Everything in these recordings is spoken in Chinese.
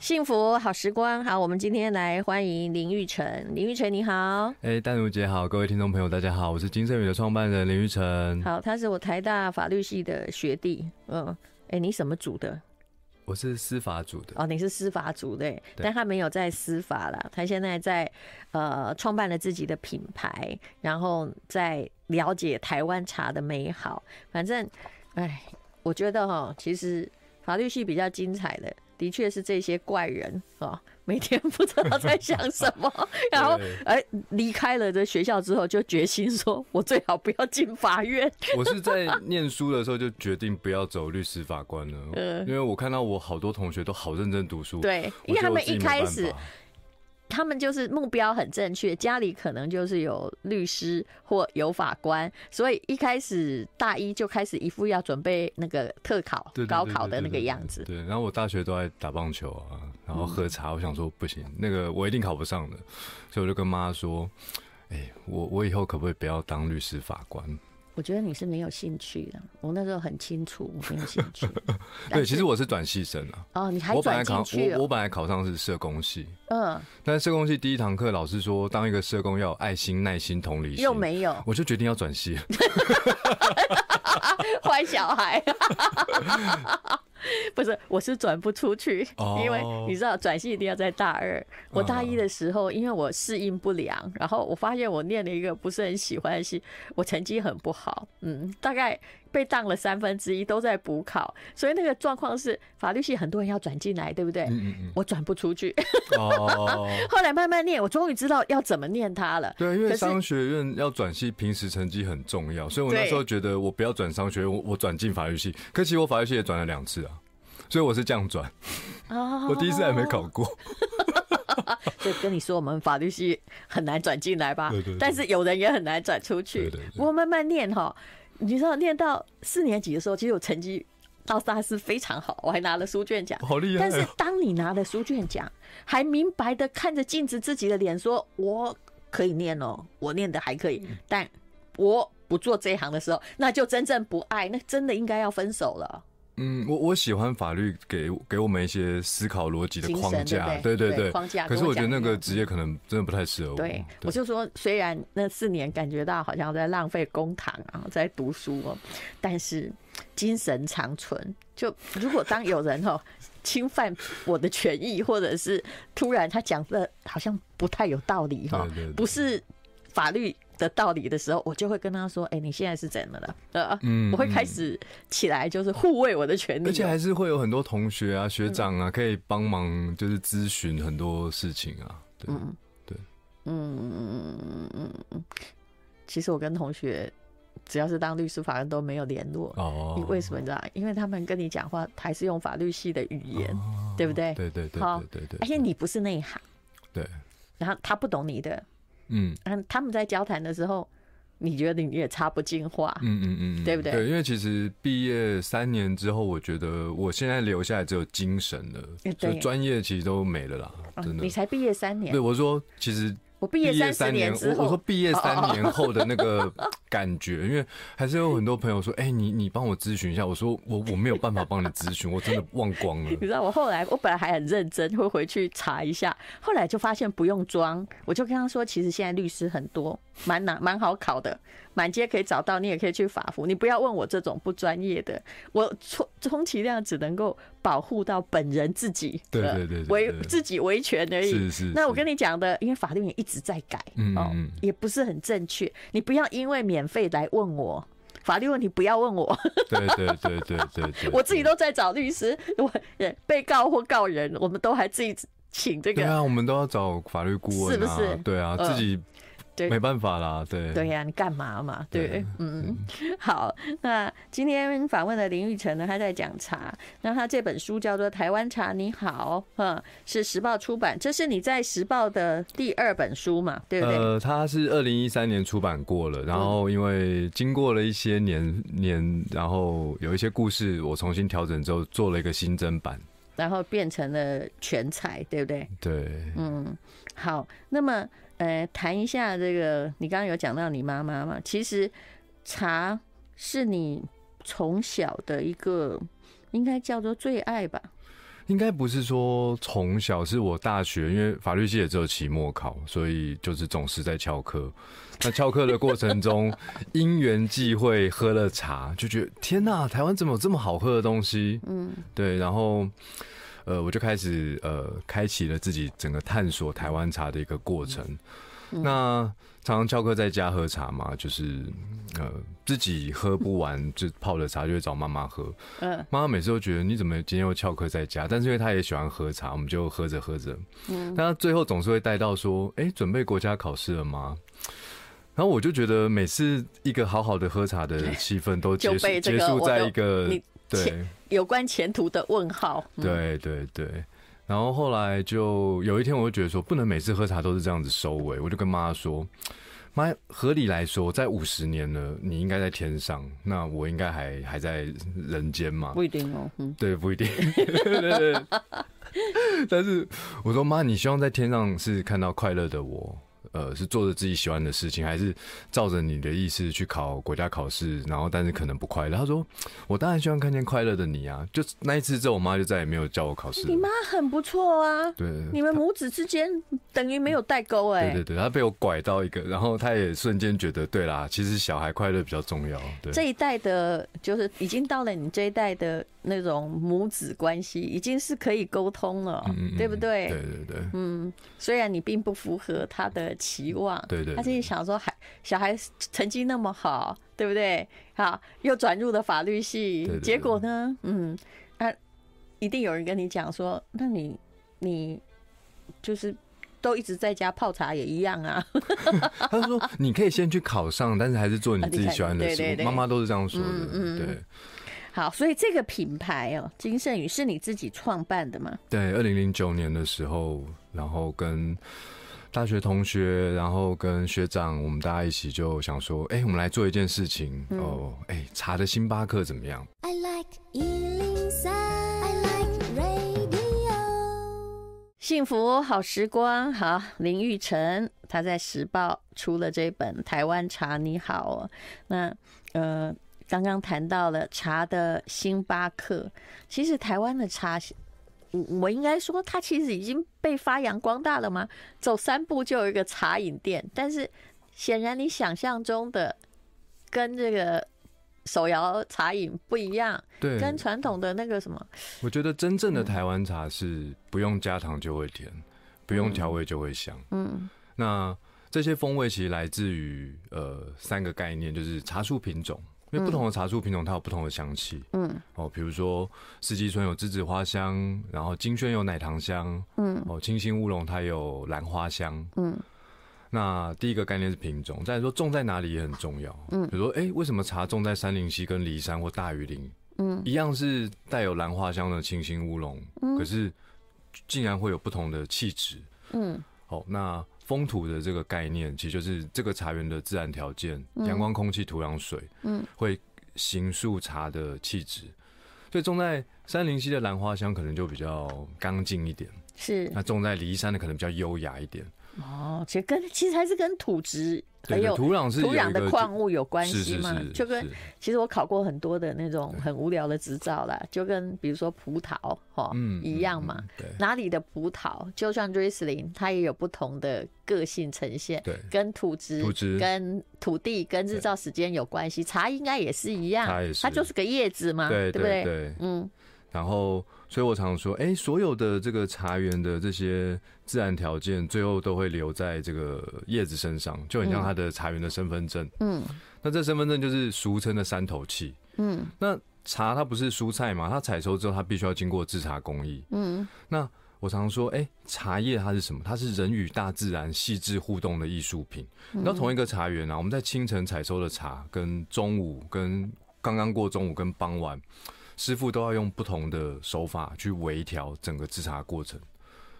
幸福好时光，好，我们今天来欢迎林玉成。林玉成你好，哎、欸，淡如姐好，各位听众朋友大家好，我是金盛宇的创办人林玉成。好，他是我台大法律系的学弟，嗯，哎、欸，你什么组的？我是司法组的。哦，你是司法组的，对，但他没有在司法啦，他现在在呃创办了自己的品牌，然后在了解台湾茶的美好。反正，哎，我觉得哈，其实法律系比较精彩的。的确是这些怪人啊，每天 不知道在想什么，然后哎离开了这学校之后，就决心说，我最好不要进法院。我是在念书的时候就决定不要走律师法官了，嗯，因为我看到我好多同学都好认真读书，对，因为他们一开始。他们就是目标很正确，家里可能就是有律师或有法官，所以一开始大一就开始一副要准备那个特考、高考的那个样子。对，然后我大学都在打棒球啊，然后喝茶。我想说不行，那个我一定考不上的，所以我就跟妈说：“哎，我我以后可不可以不要当律师法官？”我觉得你是没有兴趣的，我那时候很清楚我没有兴趣。对，其实我是转系生啊。哦，你还转来考？我我本来考上是社工系。嗯。但是社工系第一堂课，老师说当一个社工要有爱心、耐心、同理心。又没有。我就决定要转系。坏小孩。不是，我是转不出去，因为你知道转系一定要在大二。我大一的时候，因为我适应不良，然后我发现我念了一个不是很喜欢的系，我成绩很不好，嗯，大概被当了三分之一，都在补考，所以那个状况是法律系很多人要转进来，对不对？嗯嗯，我转不出去。哦。后来慢慢念，我终于知道要怎么念它了。对，因为商学院要转系，平时成绩很重要，所以我那时候觉得我不要转商学院，我我转进法律系。可惜我法律系也转了两次啊。所以我是这样转，我第一次还没考过，所以跟你说，我们法律系很难转进来吧？但是有人也很难转出去。不过慢慢念哈，你知道念到四年级的时候，其实我成绩到大四非常好，我还拿了书卷奖，好厉害。但是当你拿了书卷奖，还明白的看着镜子自己的脸，说我可以念哦，我念的还可以，但我不做这一行的时候，那就真正不爱，那真的应该要分手了。嗯，我我喜欢法律给给我们一些思考逻辑的框架，对对对，框架。可是我觉得那个职业可能真的不太适合我。对，我就说，虽然那四年感觉到好像在浪费公堂啊，在读书哦，但是精神长存。就如果当有人哦侵犯我的权益，或者是突然他讲的好像不太有道理哈，不是法律的道理的时候，我就会跟他说：“哎、欸，你现在是怎么了？”呃，嗯，我会开始起来，就是护卫我的权利，而且还是会有很多同学啊、学长啊，可以帮忙，就是咨询很多事情啊。对，嗯，对，嗯嗯嗯嗯嗯嗯。其实我跟同学，只要是当律师、法官都没有联络哦。你为什么你知道？因为他们跟你讲话还是用法律系的语言，哦、对不对？对对对，好，对对，而且你不是内行，对，然后他不懂你的。嗯，他们在交谈的时候，你觉得你也插不进话，嗯嗯嗯，对不对？对，因为其实毕业三年之后，我觉得我现在留下来只有精神了，就专业其实都没了啦，真的。你才毕业三年，对，我说其实。我毕业三年之后，我我说毕业三 年后的那个感觉，因为还是有很多朋友说，哎，你你帮我咨询一下。我说我我没有办法帮你咨询，我真的忘光了。你知道我后来，我本来还很认真，会回去查一下，后来就发现不用装，我就跟他说，其实现在律师很多，蛮难蛮好考的，满街可以找到，你也可以去法服。你不要问我这种不专业的，我充充其量只能够保护到本人自己，对对对，维自己维权而已。是是。那我跟你讲的，因为法律也一。直在改，哦，也不是很正确。你不要因为免费来问我法律问题，不要问我。对对对对对，我自己都在找律师，我被告或告人，我们都还自己请这个。对啊，我们都要找法律顾问啊，是不是？对啊，自己。没办法啦，对对呀、啊，你干嘛嘛？对，对嗯，好。那今天访问的林玉成呢，他在讲茶。那他这本书叫做《台湾茶你好》，嗯，是时报出版。这是你在时报的第二本书嘛？对不对？呃，他是二零一三年出版过了，然后因为经过了一些年年，然后有一些故事，我重新调整之后做了一个新增版，然后变成了全彩，对不对？对，嗯，好。那么。呃，谈一下这个，你刚刚有讲到你妈妈嘛？其实茶是你从小的一个，应该叫做最爱吧？应该不是说从小，是我大学，因为法律系也只有期末考，所以就是总是在翘课。那翘课的过程中，因缘际会喝了茶，就觉得天哪，台湾怎么有这么好喝的东西？嗯，对，然后呃，我就开始呃，开启了自己整个探索台湾茶的一个过程。嗯、那常常翘课在家喝茶嘛，就是呃自己喝不完就泡的茶就会找妈妈喝。嗯，妈妈每次都觉得你怎么今天又翘课在家？但是因为她也喜欢喝茶，我们就喝着喝着。嗯，但她最后总是会带到说：“哎、欸，准备国家考试了吗？”然后我就觉得每次一个好好的喝茶的气氛都结束结束在一个对有关前途的问号。对对对。然后后来就有一天，我就觉得说，不能每次喝茶都是这样子收尾。我就跟妈说：“妈，合理来说，在五十年了，你应该在天上，那我应该还还在人间嘛？不一定哦，嗯、对，不一定。对对对但是我说，妈，你希望在天上是看到快乐的我。”呃，是做着自己喜欢的事情，还是照着你的意思去考国家考试？然后，但是可能不快乐。他说：“我当然希望看见快乐的你啊！”就那一次之后，我妈就再也没有叫我考试。你妈很不错啊，对，你们母子之间等于没有代沟哎。对对对，她被我拐到一个，然后她也瞬间觉得，对啦，其实小孩快乐比较重要。对，这一代的，就是已经到了你这一代的那种母子关系，已经是可以沟通了，嗯嗯对不对？对对对，嗯，虽然你并不符合他的。期望，对对，对，他自己想说，孩小孩成绩那么好，对不对？好，又转入了法律系，结果呢？嗯，啊，一定有人跟你讲说，那你你就是都一直在家泡茶也一样啊。他说，你可以先去考上，但是还是做你自己喜欢的事。妈妈都是这样说的。嗯嗯对。好，所以这个品牌哦，金盛宇是你自己创办的吗？对，二零零九年的时候，然后跟。大学同学，然后跟学长，我们大家一起就想说，哎、欸，我们来做一件事情、嗯、哦，哎、欸，茶的星巴克怎么样？I like 103, I like radio. 幸福好时光，好，林玉成他在时报出了这本《台湾茶你好》哦，那呃，刚刚谈到了茶的星巴克，其实台湾的茶。我我应该说，它其实已经被发扬光大了吗？走三步就有一个茶饮店，但是显然你想象中的跟这个手摇茶饮不一样，对，跟传统的那个什么，我觉得真正的台湾茶是不用加糖就会甜，嗯、不用调味就会香。嗯，那这些风味其实来自于呃三个概念，就是茶树品种。因为不同的茶树品种，它有不同的香气。嗯，哦，比如说四季春有栀子花香，然后金萱有奶糖香。嗯，哦，清新乌龙它有兰花香。嗯，那第一个概念是品种，再来说种在哪里也很重要。嗯，比如说，哎、欸，为什么茶种在山林溪跟梨山或大禹岭？嗯，一样是带有兰花香的清新乌龙，可是竟然会有不同的气质。嗯，好，那。风土的这个概念，其实就是这个茶园的自然条件，阳光、空气、土壤、水，嗯，会形塑茶的气质。所以种在山林溪的兰花香可能就比较刚劲一点，是。那种在离山的可能比较优雅一点。哦，其实跟其实还是跟土质。还有土壤是土壤的矿物有关系吗？就跟其实我考过很多的那种很无聊的执照啦，就跟比如说葡萄哈一样嘛。对，哪里的葡萄，就像瑞斯林，它也有不同的个性呈现。对，跟土质、土质、跟土地、跟日照时间有关系。茶应该也是一样，它它就是个叶子嘛，对不对？对，嗯。然后，所以我常常说，哎，所有的这个茶园的这些自然条件，最后都会留在这个叶子身上，就很像它的茶园的身份证。嗯，那这身份证就是俗称的三头器。嗯，那茶它不是蔬菜嘛？它采收之后，它必须要经过制茶工艺。嗯，那我常常说，哎，茶叶它是什么？它是人与大自然细致互动的艺术品。那同一个茶园啊，我们在清晨采收的茶，跟中午，跟刚刚过中午，跟傍晚。师傅都要用不同的手法去微调整个制茶过程，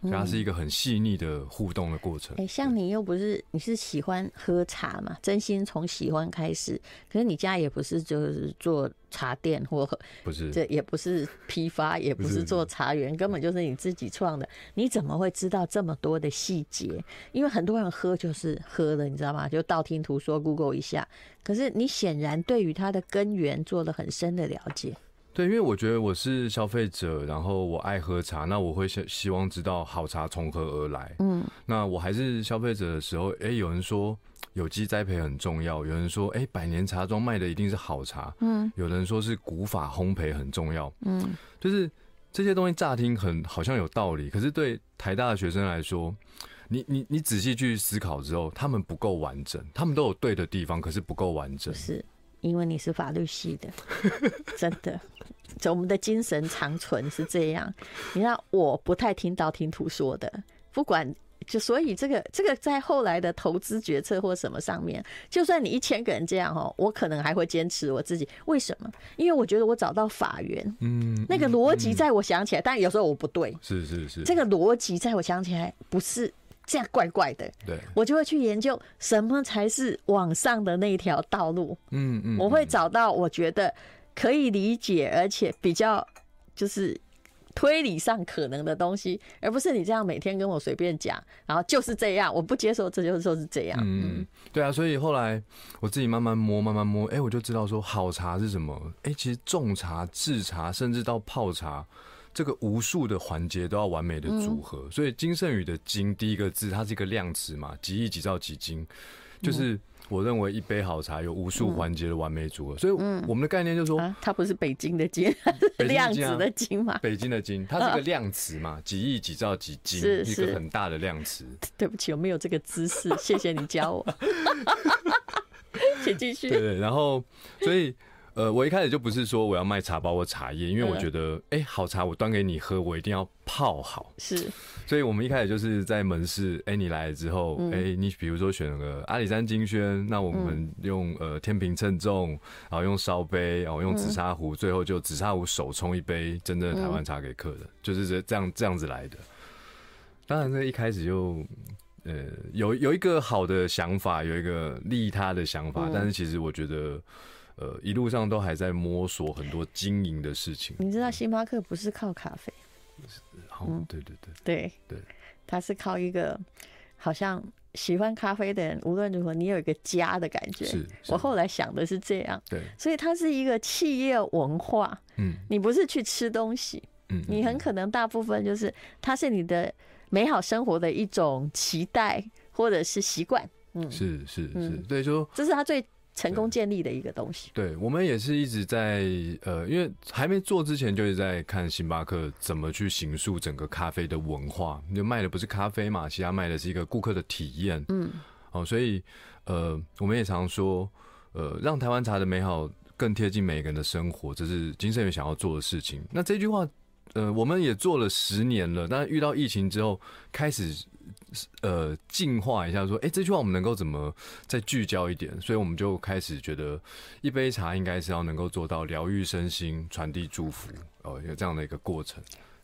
所以它是一个很细腻的互动的过程。哎、嗯欸，像你又不是你是喜欢喝茶嘛？真心从喜欢开始，可是你家也不是就是做茶店或不是，这也不是批发，也不是做茶园，根本就是你自己创的。你怎么会知道这么多的细节？因为很多人喝就是喝的，你知道吗？就道听途说，Google 一下。可是你显然对于它的根源做了很深的了解。对，因为我觉得我是消费者，然后我爱喝茶，那我会希希望知道好茶从何而来。嗯，那我还是消费者的时候，哎，有人说有机栽培很重要，有人说，哎，百年茶庄卖的一定是好茶。嗯，有人说是古法烘焙很重要。嗯，就是这些东西乍听很好像有道理，可是对台大的学生来说，你你你仔细去思考之后，他们不够完整，他们都有对的地方，可是不够完整。是。因为你是法律系的，真的，就我们的精神长存是这样。你看，我不太听道听途说的，不管就所以这个这个在后来的投资决策或什么上面，就算你一千个人这样哦，我可能还会坚持我自己。为什么？因为我觉得我找到法源，嗯，那个逻辑在我想起来，但有时候我不对，是是是，这个逻辑在我想起来不是。这样怪怪的，对，我就会去研究什么才是往上的那条道路。嗯嗯，我会找到我觉得可以理解，而且比较就是推理上可能的东西，而不是你这样每天跟我随便讲，然后就是这样，我不接受，这就是说是这样。嗯，对啊，所以后来我自己慢慢摸，慢慢摸，哎，我就知道说好茶是什么。哎，其实种茶、制茶，甚至到泡茶。这个无数的环节都要完美的组合，嗯、所以金圣宇的“金”第一个字，它是一个量词嘛，几亿几兆几斤，就是我认为一杯好茶有无数环节的完美组合。所以我们的概念就是说，它不是北京的“ 京”，量子的“京”嘛？北京的“京”，它是一个量词嘛，几亿几兆几斤，是一个很大的量词。对不起，我没有这个知识，谢谢你教我。请继续。对对，然后所以。呃，我一开始就不是说我要卖茶包或茶叶，因为我觉得，哎、欸，好茶我端给你喝，我一定要泡好。是，所以我们一开始就是在门市，哎、欸，你来了之后，哎、欸，你比如说选了个阿里山金萱，那我们用呃天平称重，然后用烧杯，然后用紫砂壶，最后就紫砂壶手冲一杯真正的台湾茶给客人，就是这这样这样子来的。当然，这一开始就呃有有一个好的想法，有一个利他的想法，但是其实我觉得。呃，一路上都还在摸索很多经营的事情。你知道星巴克不是靠咖啡，嗯，对对对。对。对，它是靠一个好像喜欢咖啡的人，无论如何你有一个家的感觉。是，我后来想的是这样，对，所以它是一个企业文化。嗯，你不是去吃东西，嗯，你很可能大部分就是它是你的美好生活的一种期待或者是习惯。嗯，是是是，所以，说这是他最。成功建立的一个东西。对，我们也是一直在呃，因为还没做之前，就是在看星巴克怎么去形塑整个咖啡的文化。就卖的不是咖啡嘛，其他卖的是一个顾客的体验。嗯，哦，所以呃，我们也常说，呃，让台湾茶的美好更贴近每个人的生活，这是金盛源想要做的事情。那这句话，呃，我们也做了十年了，但是遇到疫情之后，开始。呃，净化一下，说，哎、这句话我们能够怎么再聚焦一点？所以我们就开始觉得，一杯茶应该是要能够做到疗愈身心、传递祝福，哦，有这样的一个过程。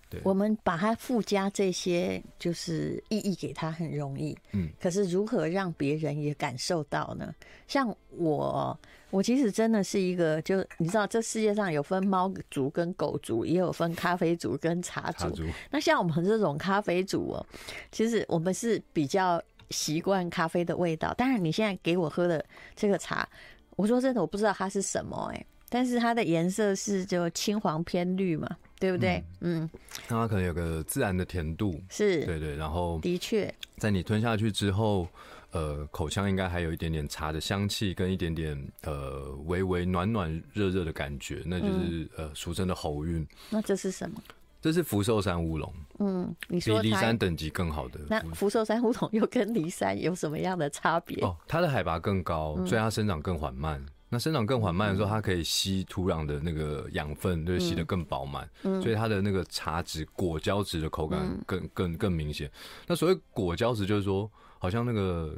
对，我们把它附加这些就是意义给他很容易，嗯，可是如何让别人也感受到呢？像我，我其实真的是一个，就你知道，这世界上有分猫族跟狗族，也有分咖啡族跟茶族。茶族。那像我们这种咖啡族哦，其实我们是比较习惯咖啡的味道。当然，你现在给我喝的这个茶，我说真的，我不知道它是什么哎，但是它的颜色是就青黄偏绿嘛。对不对？嗯，那它可能有个自然的甜度，是对对，然后的确，在你吞下去之后，呃，口腔应该还有一点点茶的香气，跟一点点呃微微暖暖热热的感觉，那就是、嗯、呃俗称的喉韵。那这是什么？这是福寿山乌龙。嗯，你说比骊山等级更好的。那福寿山乌龙又跟骊山有什么样的差别？哦，它的海拔更高，所以它生长更缓慢。嗯那生长更缓慢的时候，它可以吸土壤的那个养分，就吸得更饱满，所以它的那个茶质果胶质的口感更更更明显。那所谓果胶质，就是说好像那个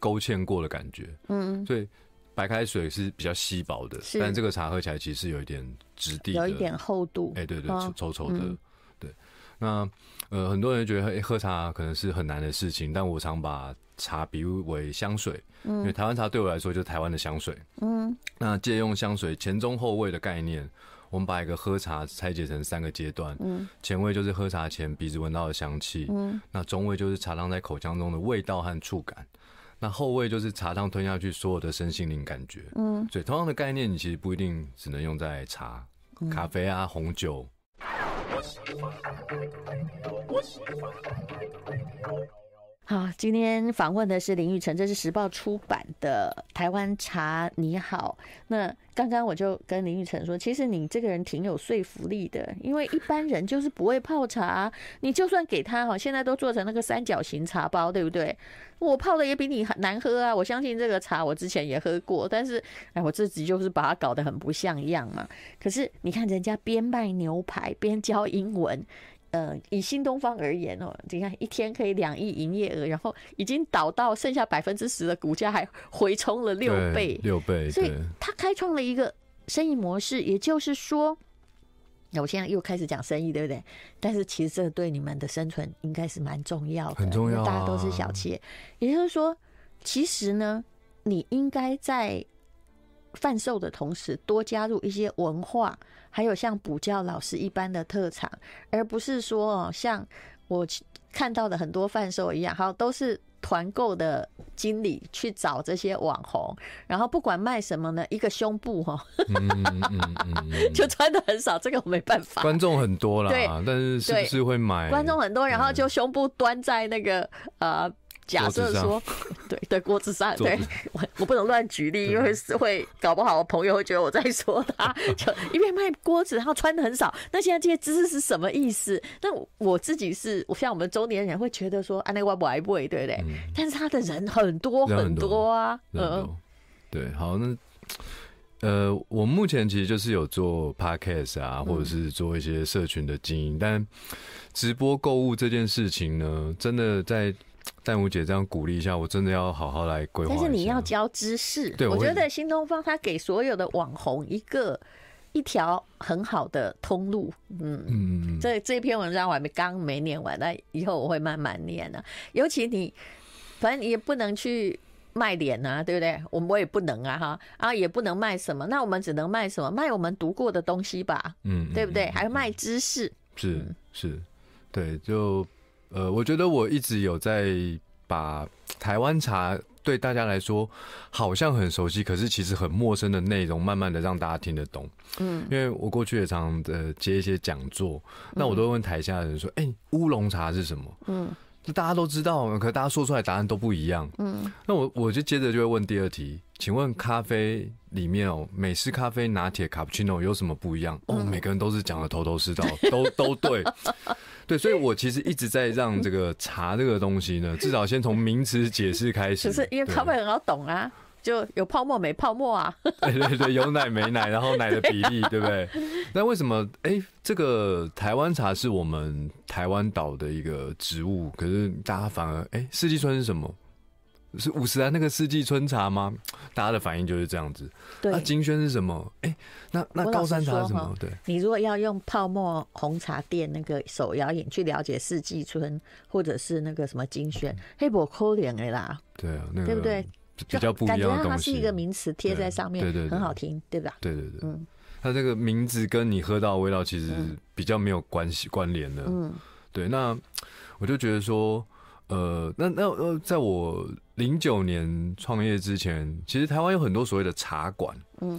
勾芡过的感觉。嗯，所以白开水是比较稀薄的，但这个茶喝起来其实是有一点质地，有一点厚度。哎，对对，稠稠的。对，那呃，很多人觉得喝茶可能是很难的事情，但我常把茶比喻为香水。因为台湾茶对我来说就是台湾的香水。嗯，那借用香水前中后味的概念，我们把一个喝茶拆解成三个阶段。嗯，前味就是喝茶前鼻子闻到的香气。嗯，那中味就是茶汤在口腔中的味道和触感。那后味就是茶汤吞下去所有的身心灵感觉。嗯，所以同样的概念，你其实不一定只能用在茶咖啡啊、红酒。好，今天访问的是林育成，这是时报出版的《台湾茶你好》。那刚刚我就跟林育成说，其实你这个人挺有说服力的，因为一般人就是不会泡茶，你就算给他哈，现在都做成那个三角形茶包，对不对？我泡的也比你难喝啊！我相信这个茶我之前也喝过，但是哎，我自己就是把它搞得很不像样嘛。可是你看人家边卖牛排边教英文。呃，以新东方而言哦，你看一天可以两亿营业额，然后已经倒到剩下百分之十的股价，还回冲了六倍，六倍，所以他开创了一个生意模式。也就是说，那我现在又开始讲生意，对不对？但是其实这对你们的生存应该是蛮重要的，很重要啊，大家都是小企业。也就是说，其实呢，你应该在贩售的同时，多加入一些文化。还有像补教老师一般的特长，而不是说哦，像我看到的很多贩售一样，好，都是团购的经理去找这些网红，然后不管卖什么呢，一个胸部哈，就穿的很少，这个我没办法。观众很多啦，对，但是是不是会买？观众很多，然后就胸部端在那个呃。假设说，对对，锅子上，对我我不能乱举例，因为是会搞不好我朋友会觉得我在说他，就因为卖锅子，然后穿的很少。那现在这些姿势是什么意思？那我自己是，像我们中年人会觉得说，啊，那外不爱不对不对？但是他的人很多很多啊，嗯，对，好，那呃，我目前其实就是有做 podcast 啊，或者是做一些社群的经营，但直播购物这件事情呢，真的在。淡如姐这样鼓励一下，我真的要好好来规划。但是你要教知识，对，我觉得新东方他给所有的网红一个一条很好的通路。嗯嗯，这这篇文章我还没刚没念完，那以后我会慢慢念呢。尤其你，反正你也不能去卖脸啊，对不对？我们我也不能啊，哈啊也不能卖什么，那我们只能卖什么？卖我们读过的东西吧，嗯，对不对？还卖知识，是是，对就。呃，我觉得我一直有在把台湾茶对大家来说好像很熟悉，可是其实很陌生的内容，慢慢的让大家听得懂。嗯，因为我过去也常的接一些讲座，那我都会问台下的人说：“哎、欸，乌龙茶是什么？”嗯，就大家都知道，可是大家说出来答案都不一样。嗯，那我我就接着就会问第二题，请问咖啡里面哦，美式咖啡、拿铁、卡布奇诺有什么不一样？哦，每个人都是讲的头头是道，都都对。对，所以我其实一直在让这个茶这个东西呢，至少先从名词解释开始。可是因为咖啡很好懂啊，就有泡沫没泡沫啊。对对对，有奶没奶，然后奶的比例，对不对？那为什么哎，这个台湾茶是我们台湾岛的一个植物，可是大家反而哎，四季春是什么？是五十啊那个四季春茶吗？大家的反应就是这样子。对，那金萱是什么？哎、欸，那那高山茶是什么？对，你如果要用泡沫红茶店那个手摇饮去了解四季春，或者是那个什么金萱，黑不可能的啦。对啊，那个、对不对？比较不一样的东西。感觉它是一个名词贴在上面，对对，很好听，对吧？对对对，嗯，它这个名字跟你喝到的味道其实比较没有关系关联的。嗯，对，那我就觉得说。呃，那那呃，在我零九年创业之前，其实台湾有很多所谓的茶馆，嗯，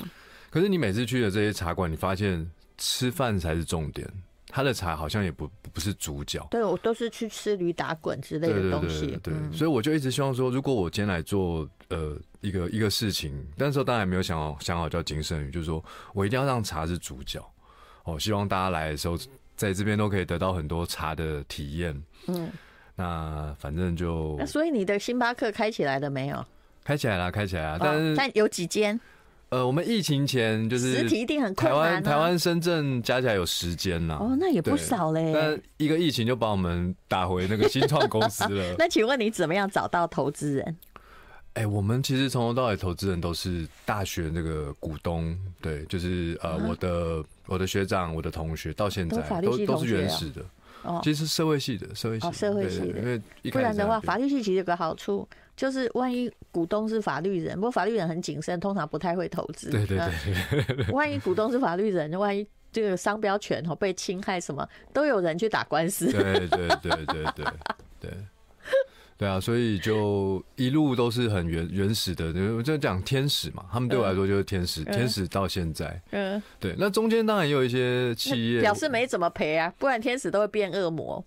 可是你每次去的这些茶馆，你发现吃饭才是重点，他的茶好像也不不是主角。对，我都是去吃驴打滚之类的东西。对，所以我就一直希望说，如果我今天来做呃一个一个事情，但是当然没有想好想好叫京盛宇，就是说我一定要让茶是主角。哦，希望大家来的时候，在这边都可以得到很多茶的体验。嗯。那反正就，那所以你的星巴克开起来了没有？开起来了，开起来了，但是、哦、但有几间？呃，我们疫情前就是实体一定很困难、啊。台湾、台湾、深圳加起来有十间呐。哦，那也不少嘞。但一个疫情就把我们打回那个新创公司了。那请问你怎么样找到投资人？哎、欸，我们其实从头到尾投资人都是大学那个股东，对，就是呃，我的我的学长、我的同学，到现在都都是原始的。哦，其实是社会系的，社会系，社会系的，因为不然的话，法律系其实有个好处，就是万一股东是法律人，不过法律人很谨慎，通常不太会投资。对对对，万一股东是法律人，万一这个商标权哦被侵害，什么都有人去打官司。对对对对对对对，啊，所以就一路都是很原原始的，就就讲天使嘛，他们对我来说就是天使，嗯、天使到现在，嗯，对，那中间当然也有一些企业。表示没怎么赔啊，不然天使都会变恶魔。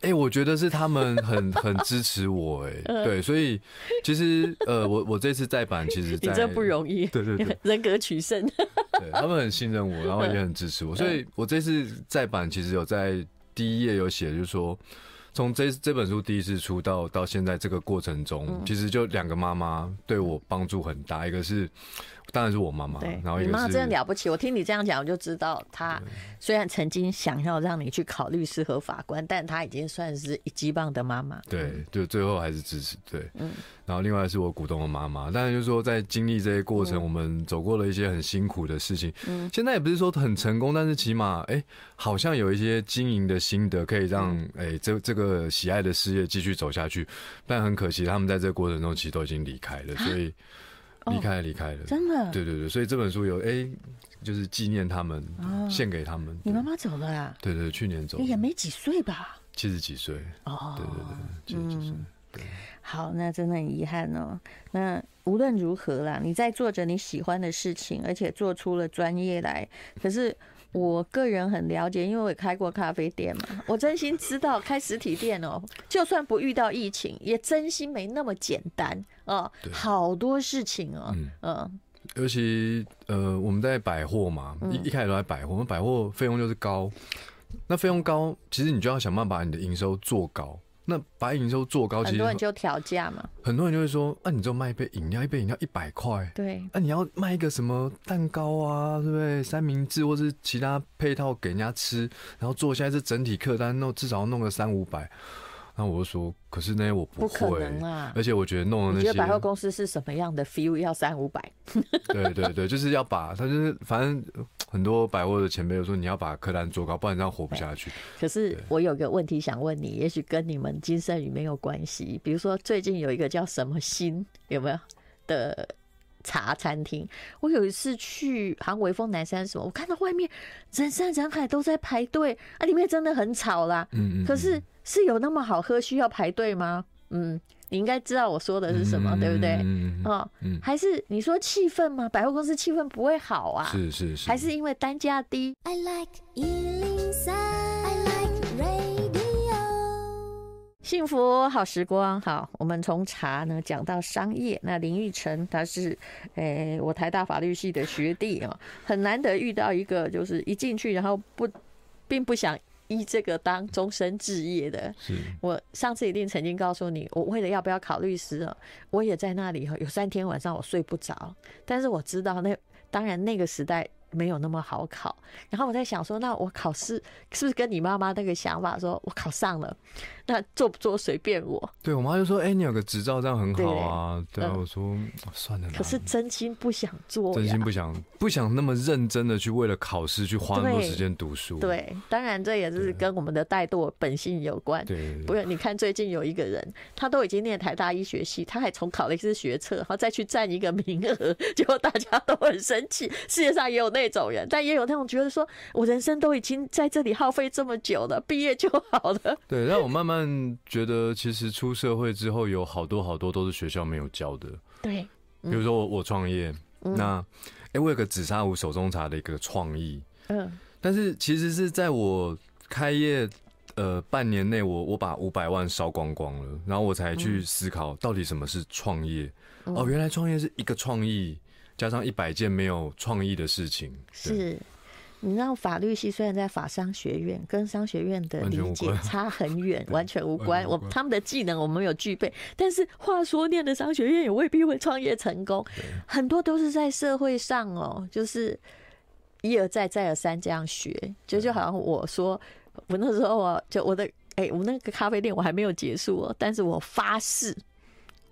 哎、欸，我觉得是他们很 很支持我、欸，哎，对，所以其实呃，我我这次再版，其实在 你这不容易，对对对，人格取胜，对，他们很信任我，然后也很支持我，所以我这次再版其实有在第一页有写，就是说从这这本书第一次出到到现在这个过程中，其实就两个妈妈对我帮助很大，一个是。当然是我妈妈，然后你妈妈真的了不起。我听你这样讲，我就知道她虽然曾经想要让你去考律师和法官，但她已经算是一级棒的妈妈。对，就最后还是支持。对，嗯。然后另外是我股东的妈妈，当然就是说在经历这些过程，我们走过了一些很辛苦的事情。嗯。现在也不是说很成功，但是起码哎，好像有一些经营的心得，可以让哎这这个喜爱的事业继续走下去。但很可惜，他们在这个过程中其实都已经离开了，所以。离开了，离开了，真的。对对对，所以这本书有哎，就是纪念他们，献给他们。你妈妈走了啊？对对，去年走了，也没几岁吧？七十几岁。哦，对对对，七十几岁。嗯。好，那真的很遗憾哦。那无论如何啦，你在做着你喜欢的事情，而且做出了专业来，可是。我个人很了解，因为我也开过咖啡店嘛。我真心知道开实体店哦，就算不遇到疫情，也真心没那么简单哦。好多事情哦，嗯，尤其呃，我们在百货嘛，一一开始都在百货，我们百货费用就是高，那费用高，其实你就要想办法把你的营收做高。那把营收做高，很多人就调价嘛。很多人就会说：“啊，你就卖一杯饮料，一杯饮料一百块。”对。啊，你要卖一个什么蛋糕啊，对不对？三明治或是其他配套给人家吃，然后做下来是整体客单，弄至少要弄个三五百。那我就说，可是那我不会，不可能啊！而且我觉得弄的那些，百货公司是什么样的 feel？要三五百？对对对，就是要把他就是反正很多百货的前辈说，你要把客单做高，不然这样活不下去。可是我有个问题想问你，也许跟你们金盛宇没有关系。比如说最近有一个叫什么新有没有的茶餐厅？我有一次去好像微风南山什么，我看到外面人山人海都在排队啊，里面真的很吵啦。嗯嗯。可是。是有那么好喝需要排队吗？嗯，你应该知道我说的是什么，嗯、对不对？哦，嗯、还是你说气氛吗？百货公司气氛不会好啊？是是是，还是因为单价低？I like 103, I like radio 幸福好时光，好，我们从茶呢讲到商业。那林玉成他是，诶、欸，我台大法律系的学弟啊，很难得遇到一个就是一进去然后不，并不想。依这个当终身置业的，是。我上次一定曾经告诉你，我为了要不要考律师啊，我也在那里有三天晚上我睡不着，但是我知道那当然那个时代。没有那么好考，然后我在想说，那我考试是不是跟你妈妈那个想法，说我考上了，那做不做随便我。对，我妈就说，哎、欸，你有个执照这样很好啊。对，对啊，我说算了。可是真心不想做，真心不想，不想那么认真的去为了考试去花那么多时间读书。对。对，当然这也是跟我们的怠惰本性有关。对，不是，你看最近有一个人，他都已经念台大医学系，他还重考了一次学测，然后再去占一个名额，结果大家都很生气。世界上也有那。那种人，但也有那种觉得说，我人生都已经在这里耗费这么久了，毕业就好了。对，让我慢慢觉得，其实出社会之后，有好多好多都是学校没有教的。对，比如说我我创业，嗯、那哎、欸，我有个紫砂壶手中茶的一个创意，嗯，但是其实是在我开业呃半年内，我我把五百万烧光光了，然后我才去思考到底什么是创业。嗯、哦，原来创业是一个创意。加上一百件没有创意的事情，是，你知道法律系虽然在法商学院，跟商学院的理解差很远，完全无关。我他们的技能我们有具备，但是话说念的商学院也未必会创业成功，很多都是在社会上哦，就是一而再再而三这样学，就就好像我说，我那时候啊，就我的哎，我那个咖啡店我还没有结束哦，但是我发誓。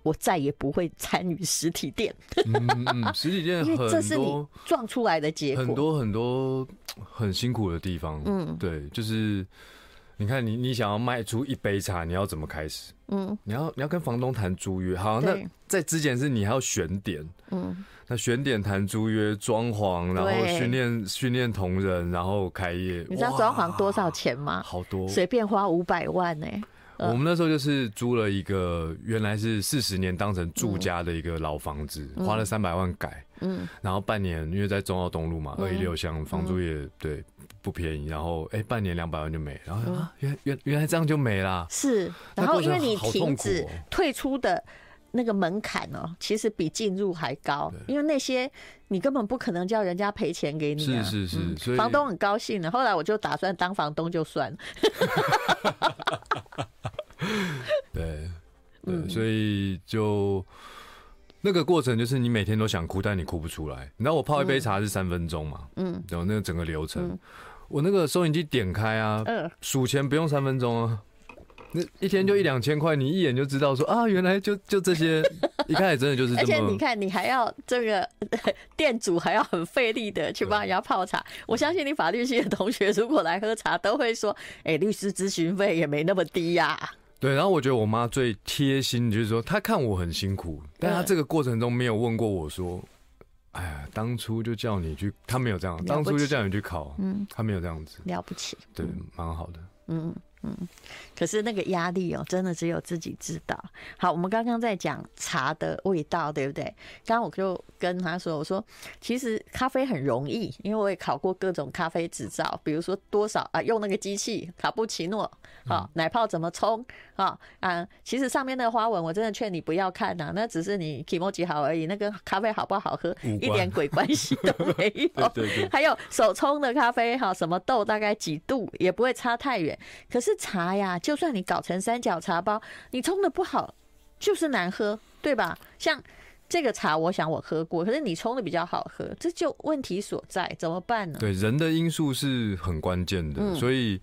我再也不会参与实体店。嗯嗯，实体店很多，这是你撞出来的结果。很多很多很辛苦的地方。嗯，对，就是你看你，你你想要卖出一杯茶，你要怎么开始？嗯，你要你要跟房东谈租约。好，那在之前是你还要选点。嗯，那选点谈租约、装潢，然后训练训练同仁，然后开业。你知道装潢多少钱吗？好多，随便花五百万呢、欸。我们那时候就是租了一个原来是四十年当成住家的一个老房子，花了三百万改。嗯，然后半年因为在中澳东路嘛，二一六巷房租也对不便宜，然后哎半年两百万就没，然后啊原原原来这样就没啦。是，然后因为你停止退出的那个门槛哦，其实比进入还高，因为那些你根本不可能叫人家赔钱给你。是是是，所以房东很高兴的。后来我就打算当房东就算了。对对，所以就。那个过程就是你每天都想哭，但你哭不出来。你知道我泡一杯茶是三分钟嘛？嗯，然后那个整个流程。嗯、我那个收银机点开啊，数钱不用三分钟啊，那一天就一两千块，你一眼就知道说啊，原来就就这些。一开始真的就是这么。而且你看，你还要这个 店主还要很费力的去帮人家泡茶。我相信你法律系的同学如果来喝茶，都会说，哎，律师咨询费也没那么低呀。对，然后我觉得我妈最贴心，就是说她看我很辛苦，但她这个过程中没有问过我说：“哎呀，当初就叫你去，她没有这样，当初就叫你去考，嗯，她没有这样子，了不起，对，蛮好的，嗯。”嗯，可是那个压力哦，真的只有自己知道。好，我们刚刚在讲茶的味道，对不对？刚刚我就跟他说，我说其实咖啡很容易，因为我也考过各种咖啡执照，比如说多少啊，用那个机器卡布奇诺，好，奶泡怎么冲，啊啊，其实上面那个花纹，我真的劝你不要看呐，那只是你気持ち好而已，那跟咖啡好不好喝一点鬼关系都没有。对对。还有手冲的咖啡，哈，什么豆大概几度也不会差太远，可是。是茶呀，就算你搞成三角茶包，你冲的不好，就是难喝，对吧？像这个茶，我想我喝过，可是你冲的比较好喝，这就问题所在，怎么办呢？对，人的因素是很关键的，所以，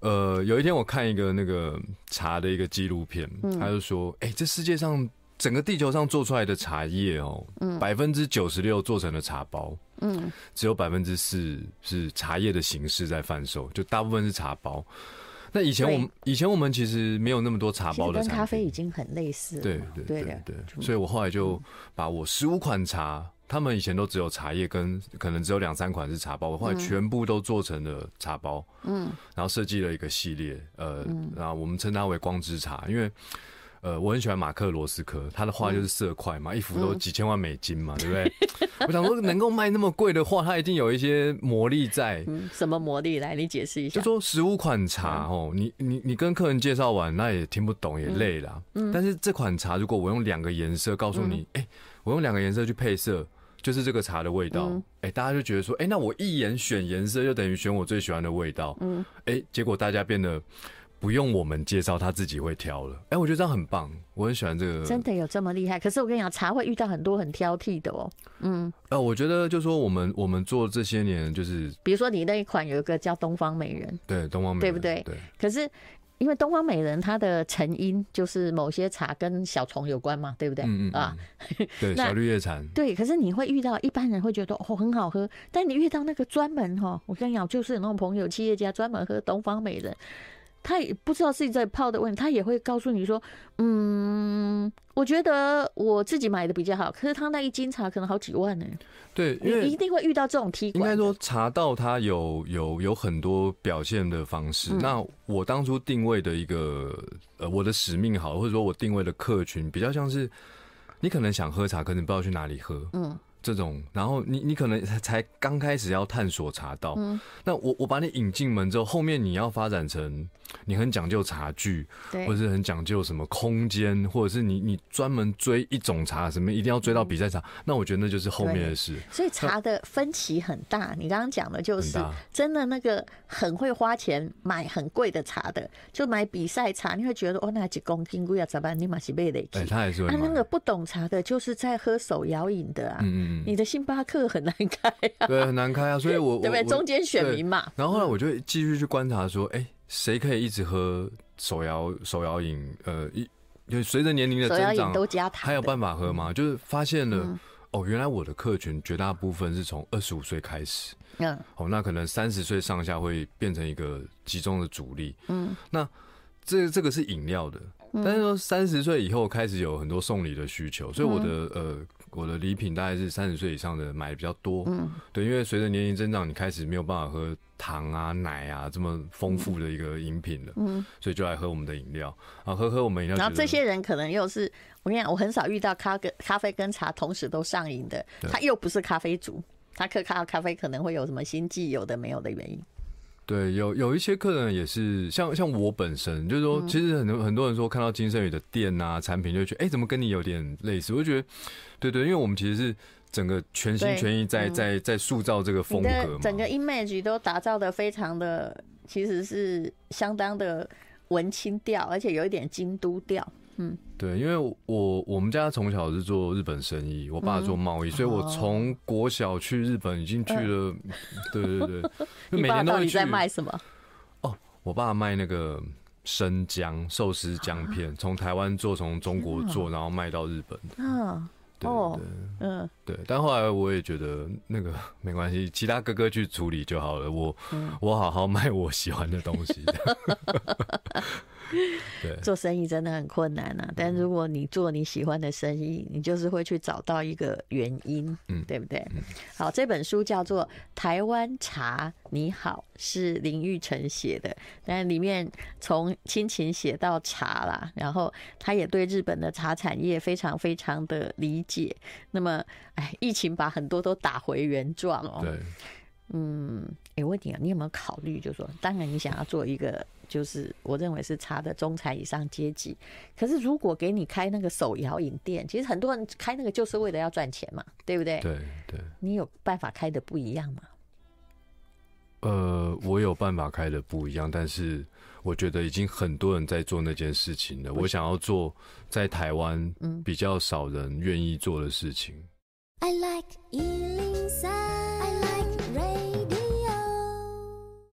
呃，有一天我看一个那个茶的一个纪录片，他就说，哎，这世界上整个地球上做出来的茶叶哦，百分之九十六做成了茶包。嗯，只有百分之四是茶叶的形式在贩售，就大部分是茶包。那以前我们以前我们其实没有那么多茶包的产品，跟咖啡已经很类似了。对对对所以我后来就把我十五款茶，他们以前都只有茶叶跟可能只有两三款是茶包，我后来全部都做成了茶包。嗯，然后设计了一个系列，呃，然后我们称它为光之茶，因为。呃，我很喜欢马克罗斯科，他的画就是色块嘛，一幅都几千万美金嘛，对不对？我想说，能够卖那么贵的画，它一定有一些魔力在。嗯，什么魔力？来，你解释一下。就说十五款茶哦，你你你跟客人介绍完，那也听不懂，也累了。嗯。但是这款茶，如果我用两个颜色告诉你，哎，我用两个颜色去配色，就是这个茶的味道。哎，大家就觉得说，哎，那我一眼选颜色，就等于选我最喜欢的味道。嗯。哎，结果大家变得。不用我们介绍，他自己会挑了。哎，我觉得这样很棒，我很喜欢这个。真的有这么厉害？可是我跟你讲，茶会遇到很多很挑剔的哦。嗯，呃，我觉得就是说我们我们做这些年，就是比如说你那一款有一个叫东方美人，对，东方美人，对不对？对。可是因为东方美人它的成因就是某些茶跟小虫有关嘛，对不对？嗯嗯啊，对，小绿叶蝉。对，可是你会遇到一般人会觉得哦很好喝，但你遇到那个专门哈，我跟你讲，就是有那种朋友企业家专门喝东方美人。他也不知道自己在泡的问题，他也会告诉你说：“嗯，我觉得我自己买的比较好，可是他那一斤茶可能好几万呢。”对，因为你一定会遇到这种踢馆。应该说，茶道它有有有很多表现的方式。嗯、那我当初定位的一个呃，我的使命好，或者说我定位的客群比较像是你可能想喝茶，可是你不知道去哪里喝。嗯。这种，然后你你可能才刚开始要探索茶道，嗯，那我我把你引进门之后，后面你要发展成你很讲究茶具，对，或者是很讲究什么空间，或者是你你专门追一种茶，什么一定要追到比赛茶，那我觉得那就是后面的事。所以茶的分歧很大，你刚刚讲的就是真的那个很会花钱买很贵的茶的，就买比赛茶，你会觉得哦，那几公斤贵啊，怎么办？你马是贝雷，哎，他也是会那个不懂茶的，就是在喝手摇饮的啊，嗯嗯。你的星巴克很难开啊，对，很难开啊，所以我 对不对？中间选民嘛。然后后来我就继续去观察，说，哎，谁可以一直喝手摇手摇饮？呃，一就随着年龄的增长，都加糖，还有办法喝吗？就是发现了，哦，原来我的客群绝大部分是从二十五岁开始，嗯，哦，那可能三十岁上下会变成一个集中的主力，嗯，那这这个是饮料的，但是说三十岁以后开始有很多送礼的需求，所以我的呃。我的礼品大概是三十岁以上的买的比较多。嗯，对，因为随着年龄增长，你开始没有办法喝糖啊、奶啊这么丰富的一个饮品了。嗯，所以就来喝我们的饮料啊，喝喝我们饮料。然后这些人可能又是我跟你讲，我很少遇到咖跟咖啡跟茶同时都上瘾的。他又不是咖啡族，他喝咖咖啡可能会有什么心悸，有的没有的原因。对，有有一些客人也是像像我本身，就是说，其实很多很多人说看到金圣宇的店啊产品，就觉得哎，怎么跟你有点类似？我就觉得，对对，因为我们其实是整个全心全意在在在塑造这个风格嘛，整个 image 都打造的非常的，其实是相当的文青调，而且有一点京都调。嗯，对，因为我我们家从小是做日本生意，我爸做贸易，嗯、所以我从国小去日本已经去了，嗯、对 对对，每年都会去。你爸到底在卖什么？哦，我爸卖那个生姜寿司姜片，从、啊、台湾做，从中国做，然后卖到日本。嗯，对对，嗯，对。但后来我也觉得那个没关系，其他哥哥去处理就好了，我、嗯、我好好卖我喜欢的东西。对，做生意真的很困难啊！但如果你做你喜欢的生意，你就是会去找到一个原因，嗯，对不对？好，这本书叫做《台湾茶你好》，是林玉成写的，但里面从亲情写到茶啦，然后他也对日本的茶产业非常非常的理解。那么，哎，疫情把很多都打回原状哦。对，嗯，有问题啊？你有没有考虑，就是说，当然你想要做一个。就是我认为是差的中产以上阶级，可是如果给你开那个手摇饮店，其实很多人开那个就是为了要赚钱嘛，对不对？对对。你有办法开的不一样吗？呃，我有办法开的不一样，但是我觉得已经很多人在做那件事情了。我想要做在台湾比较少人愿意做的事情。I like